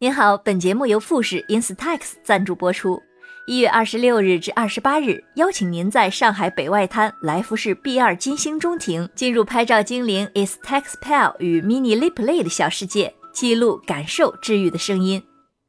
您好，本节目由富士 Instax 赞助播出。一月二十六日至二十八日，邀请您在上海北外滩来福士 B 二金星中庭，进入拍照精灵 Instax Pal 与 Mini Lip Lay 的小世界，记录、感受治愈的声音。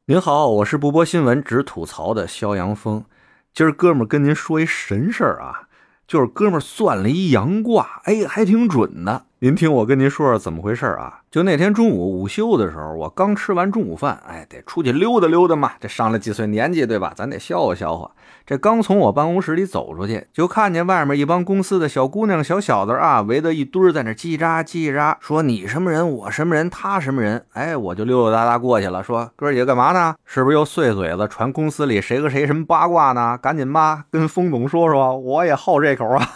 您好，我是不播新闻只吐槽的肖阳峰。今儿哥们儿跟您说一神事儿啊，就是哥们儿算了一阳卦，哎，还挺准的。您听我跟您说说怎么回事啊？就那天中午午休的时候，我刚吃完中午饭，哎，得出去溜达溜达嘛。这上了几岁年纪，对吧？咱得消化消化。这刚从我办公室里走出去，就看见外面一帮公司的小姑娘、小小子啊，围着一堆在那叽喳叽喳，说你什么人，我什么人，他什么人。哎，我就溜溜达达过去了，说哥几个干嘛呢？是不是又碎嘴子传公司里谁和谁什么八卦呢？赶紧吧，跟风总说说，我也好这口啊。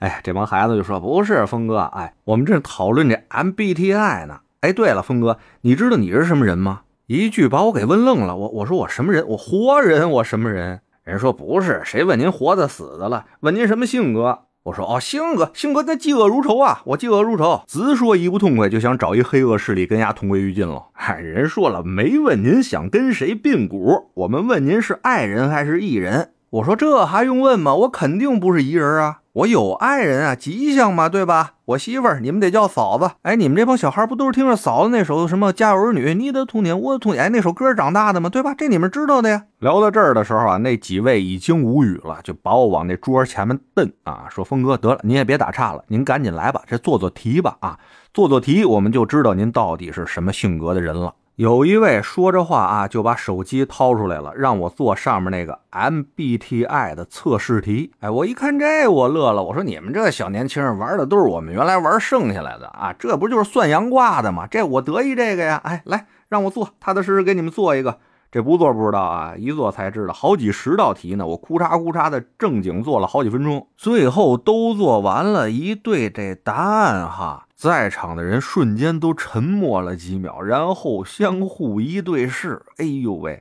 哎，这帮孩子就说不是峰哥，哎，我们这讨论这 MBTI 呢。哎，对了，峰哥，你知道你是什么人吗？一句把我给问愣了。我我说我什么人？我活人？我什么人？人说不是，谁问您活的死的了？问您什么性格？我说哦，性格性格那嫉恶如仇啊！我嫉恶如仇，直说一不痛快就想找一黑恶势力跟丫同归于尽了。哎，人说了，没问您想跟谁并股，我们问您是爱人还是艺人。我说这还用问吗？我肯定不是一人啊！我有爱人啊，吉祥嘛，对吧？我媳妇儿，你们得叫嫂子。哎，你们这帮小孩不都是听着嫂子那首什么《家有儿女》，你的童年，我的童年，哎，那首歌长大的吗？对吧？这你们知道的呀。聊到这儿的时候啊，那几位已经无语了，就把我往那桌前面瞪啊，说：“峰哥，得了，您也别打岔了，您赶紧来吧，这做做题吧啊，做做题，我们就知道您到底是什么性格的人了。”有一位说着话啊，就把手机掏出来了，让我做上面那个 MBTI 的测试题。哎，我一看这，我乐了。我说你们这小年轻人玩的都是我们原来玩剩下来的啊，这不就是算阳卦的吗？这我得意这个呀。哎，来让我做，踏踏实实给你们做一个。这不做不知道啊，一做才知道，好几十道题呢。我哭嚓哭嚓的正经做了好几分钟，最后都做完了，一对这答案哈。在场的人瞬间都沉默了几秒，然后相互一对视。哎呦喂，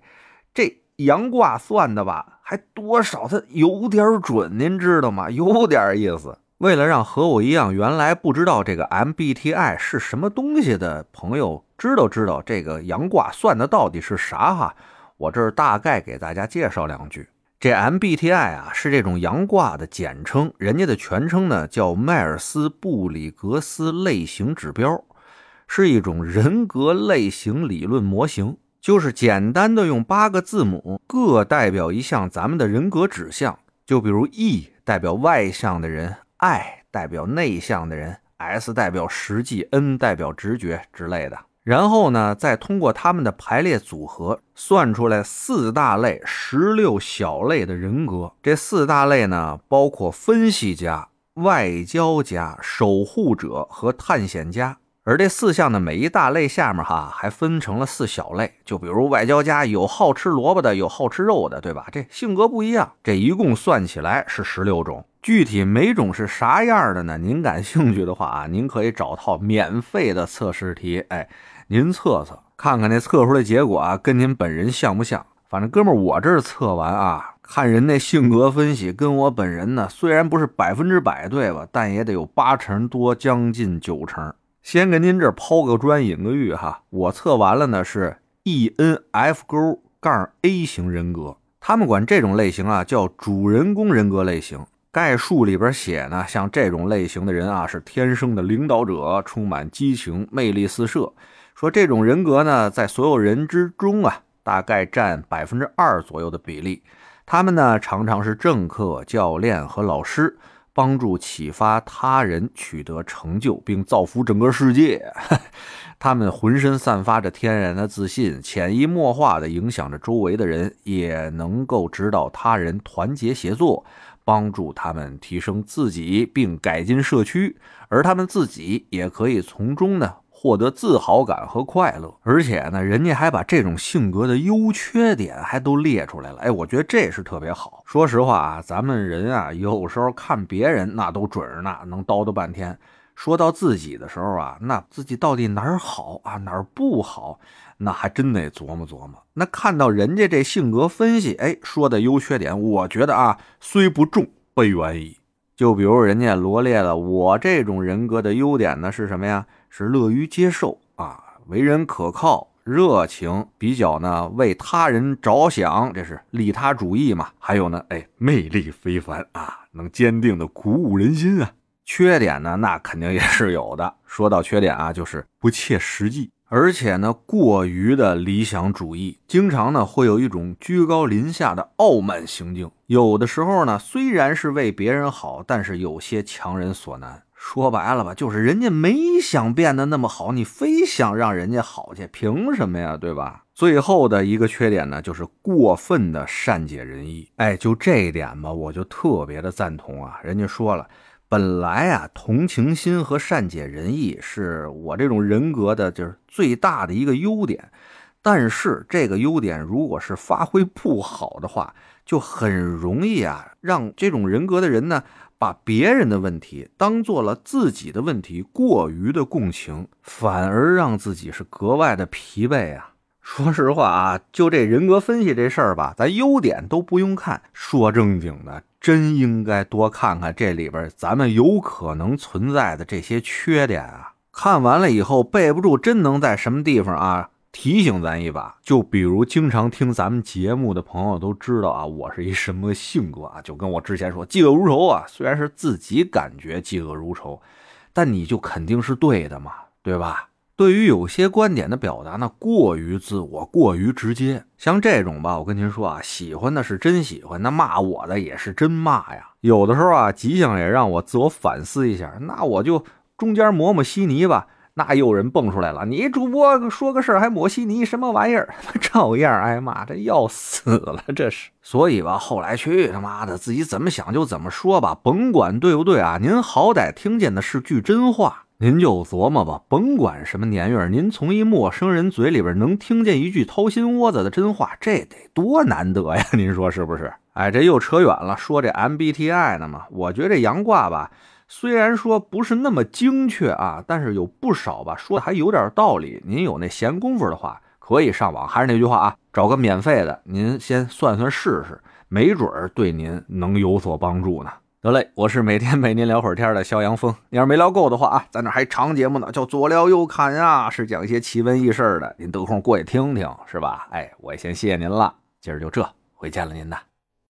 这阳卦算的吧，还多少他有点准，您知道吗？有点意思。为了让和我一样原来不知道这个 MBTI 是什么东西的朋友知道知道这个阳卦算的到底是啥哈，我这儿大概给大家介绍两句。这 MBTI 啊是这种阳卦的简称，人家的全称呢叫迈尔斯布里格斯类型指标，是一种人格类型理论模型，就是简单的用八个字母各代表一项咱们的人格指向，就比如 E 代表外向的人，I 代表内向的人，S 代表实际，N 代表直觉之类的。然后呢，再通过他们的排列组合，算出来四大类、十六小类的人格。这四大类呢，包括分析家、外交家、守护者和探险家。而这四项的每一大类下面，哈，还分成了四小类。就比如外交家，有好吃萝卜的，有好吃肉的，对吧？这性格不一样。这一共算起来是十六种。具体每种是啥样的呢？您感兴趣的话啊，您可以找套免费的测试题，哎。您测测看看那测出来结果啊，跟您本人像不像？反正哥们儿，我这测完啊，看人那性格分析跟我本人呢，虽然不是百分之百对吧，但也得有八成多，将近九成。先跟您这抛个砖引个玉哈，我测完了呢是 E N F 勾杠 A 型人格，他们管这种类型啊叫主人公人格类型。概述里边写呢，像这种类型的人啊，是天生的领导者，充满激情，魅力四射。说这种人格呢，在所有人之中啊，大概占百分之二左右的比例。他们呢，常常是政客、教练和老师，帮助启发他人取得成就，并造福整个世界。他们浑身散发着天然的自信，潜移默化地影响着周围的人，也能够指导他人团结协作，帮助他们提升自己并改进社区，而他们自己也可以从中呢。获得自豪感和快乐，而且呢，人家还把这种性格的优缺点还都列出来了。哎，我觉得这是特别好。说实话啊，咱们人啊，有时候看别人那都准儿呢，能叨叨半天。说到自己的时候啊，那自己到底哪儿好啊，哪儿不好，那还真得琢磨琢磨。那看到人家这性格分析，哎，说的优缺点，我觉得啊，虽不中，不远矣。就比如人家罗列了我这种人格的优点呢，是什么呀？是乐于接受啊，为人可靠，热情，比较呢为他人着想，这是利他主义嘛。还有呢，哎，魅力非凡啊，能坚定的鼓舞人心啊。缺点呢，那肯定也是有的。说到缺点啊，就是不切实际，而且呢，过于的理想主义，经常呢会有一种居高临下的傲慢行径。有的时候呢，虽然是为别人好，但是有些强人所难。说白了吧，就是人家没想变得那么好，你非想让人家好去，凭什么呀？对吧？最后的一个缺点呢，就是过分的善解人意。哎，就这一点吧，我就特别的赞同啊。人家说了，本来啊，同情心和善解人意是我这种人格的，就是最大的一个优点。但是这个优点如果是发挥不好的话，就很容易啊，让这种人格的人呢。把别人的问题当做了自己的问题，过于的共情，反而让自己是格外的疲惫啊！说实话啊，就这人格分析这事儿吧，咱优点都不用看，说正经的，真应该多看看这里边咱们有可能存在的这些缺点啊！看完了以后背不住，真能在什么地方啊？提醒咱一把，就比如经常听咱们节目的朋友都知道啊，我是一什么性格啊？就跟我之前说，嫉恶如仇啊。虽然是自己感觉嫉恶如仇，但你就肯定是对的嘛，对吧？对于有些观点的表达呢，过于自我，过于直接，像这种吧，我跟您说啊，喜欢的是真喜欢，那骂我的也是真骂呀。有的时候啊，吉祥也让我自我反思一下，那我就中间抹抹稀泥吧。那又人蹦出来了，你主播说个事儿还抹稀泥，什么玩意儿？照样挨骂，这要死了，这是。所以吧，后来去他妈的，自己怎么想就怎么说吧，甭管对不对啊。您好歹听见的是句真话，您就琢磨吧，甭管什么年月，您从一陌生人嘴里边能听见一句掏心窝子的真话，这得多难得呀？您说是不是？哎，这又扯远了，说这 MBTI 呢嘛，我觉得这阳卦吧。虽然说不是那么精确啊，但是有不少吧，说的还有点道理。您有那闲工夫的话，可以上网。还是那句话啊，找个免费的，您先算算试试，没准儿对您能有所帮助呢。得嘞，我是每天 陪您聊会儿天的肖阳峰。你要是没聊够的话啊，咱这还长节目呢，叫左聊右侃啊，是讲一些奇闻异事的，您得空过去听听，是吧？哎，我也先谢谢您了，今儿就这，回见了您的。